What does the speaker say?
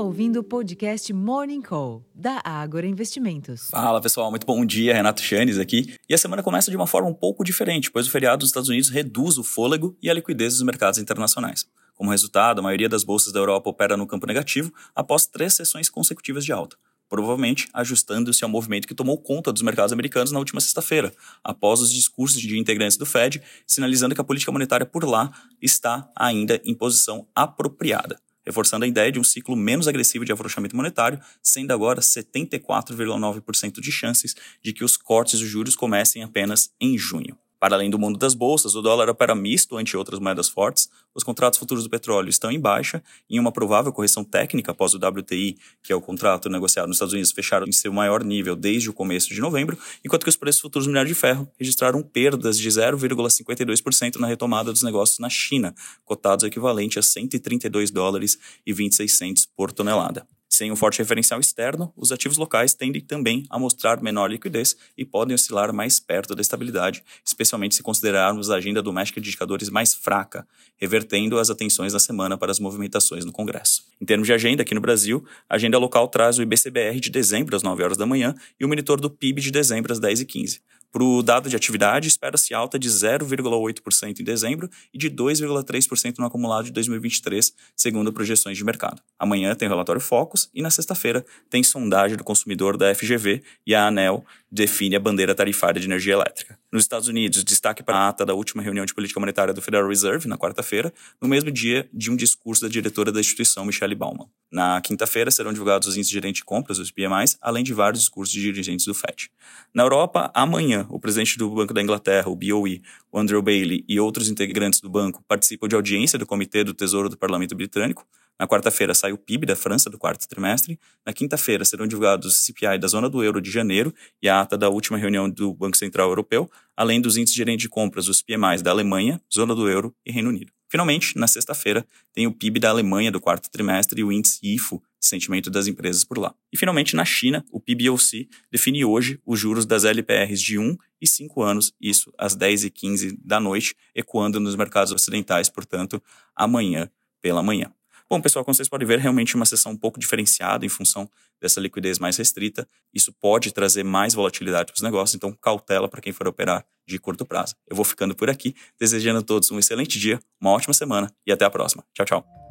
ouvindo o podcast Morning Call, da Ágora Investimentos. Fala pessoal, muito bom dia, Renato Chanes aqui. E a semana começa de uma forma um pouco diferente, pois o feriado dos Estados Unidos reduz o fôlego e a liquidez dos mercados internacionais. Como resultado, a maioria das bolsas da Europa opera no campo negativo após três sessões consecutivas de alta provavelmente ajustando-se ao movimento que tomou conta dos mercados americanos na última sexta-feira, após os discursos de integrantes do Fed sinalizando que a política monetária por lá está ainda em posição apropriada reforçando a ideia de um ciclo menos agressivo de afrouxamento monetário, sendo agora 74,9% de chances de que os cortes de juros comecem apenas em junho. Para além do mundo das bolsas, o dólar opera misto ante outras moedas fortes, os contratos futuros do petróleo estão em baixa, em uma provável correção técnica após o WTI, que é o contrato negociado nos Estados Unidos, fechar em seu maior nível desde o começo de novembro, enquanto que os preços futuros do minério de ferro registraram perdas de 0,52% na retomada dos negócios na China, cotados equivalente a 132 dólares e 26 centos por tonelada. Sem um forte referencial externo, os ativos locais tendem também a mostrar menor liquidez e podem oscilar mais perto da estabilidade, especialmente se considerarmos a agenda doméstica de indicadores mais fraca, revertendo as atenções da semana para as movimentações no Congresso. Em termos de agenda, aqui no Brasil, a agenda local traz o IBCBR de dezembro às 9 horas da manhã e o monitor do PIB de dezembro às 10 e 15 para o dado de atividade, espera-se alta de 0,8% em dezembro e de 2,3% no acumulado de 2023, segundo projeções de mercado. Amanhã tem o relatório Focus e na sexta-feira tem sondagem do consumidor da FGV e a ANEL define a bandeira tarifária de energia elétrica. Nos Estados Unidos, destaque para a ata da última reunião de política monetária do Federal Reserve, na quarta-feira, no mesmo dia de um discurso da diretora da instituição, Michelle Bauman. Na quinta-feira serão divulgados os índices de gerente de compras, os PMIs, além de vários discursos de dirigentes do FED. Na Europa, amanhã, o presidente do Banco da Inglaterra, o BOE, o Andrew Bailey e outros integrantes do banco participam de audiência do Comitê do Tesouro do Parlamento Britânico, na quarta-feira sai o PIB da França do quarto trimestre. Na quinta-feira serão divulgados o CPI da zona do euro de janeiro e a ata da última reunião do Banco Central Europeu, além dos índices de gerente de compras, os PMIs da Alemanha, zona do euro e Reino Unido. Finalmente, na sexta-feira, tem o PIB da Alemanha do quarto trimestre e o índice IFO, sentimento das empresas por lá. E finalmente, na China, o PBOC define hoje os juros das LPRs de 1 e 5 anos, isso às 10 e 15 da noite, ecoando nos mercados ocidentais, portanto, amanhã pela manhã. Bom, pessoal, como vocês podem ver, realmente uma sessão um pouco diferenciada em função dessa liquidez mais restrita. Isso pode trazer mais volatilidade para os negócios, então cautela para quem for operar de curto prazo. Eu vou ficando por aqui, desejando a todos um excelente dia, uma ótima semana e até a próxima. Tchau, tchau.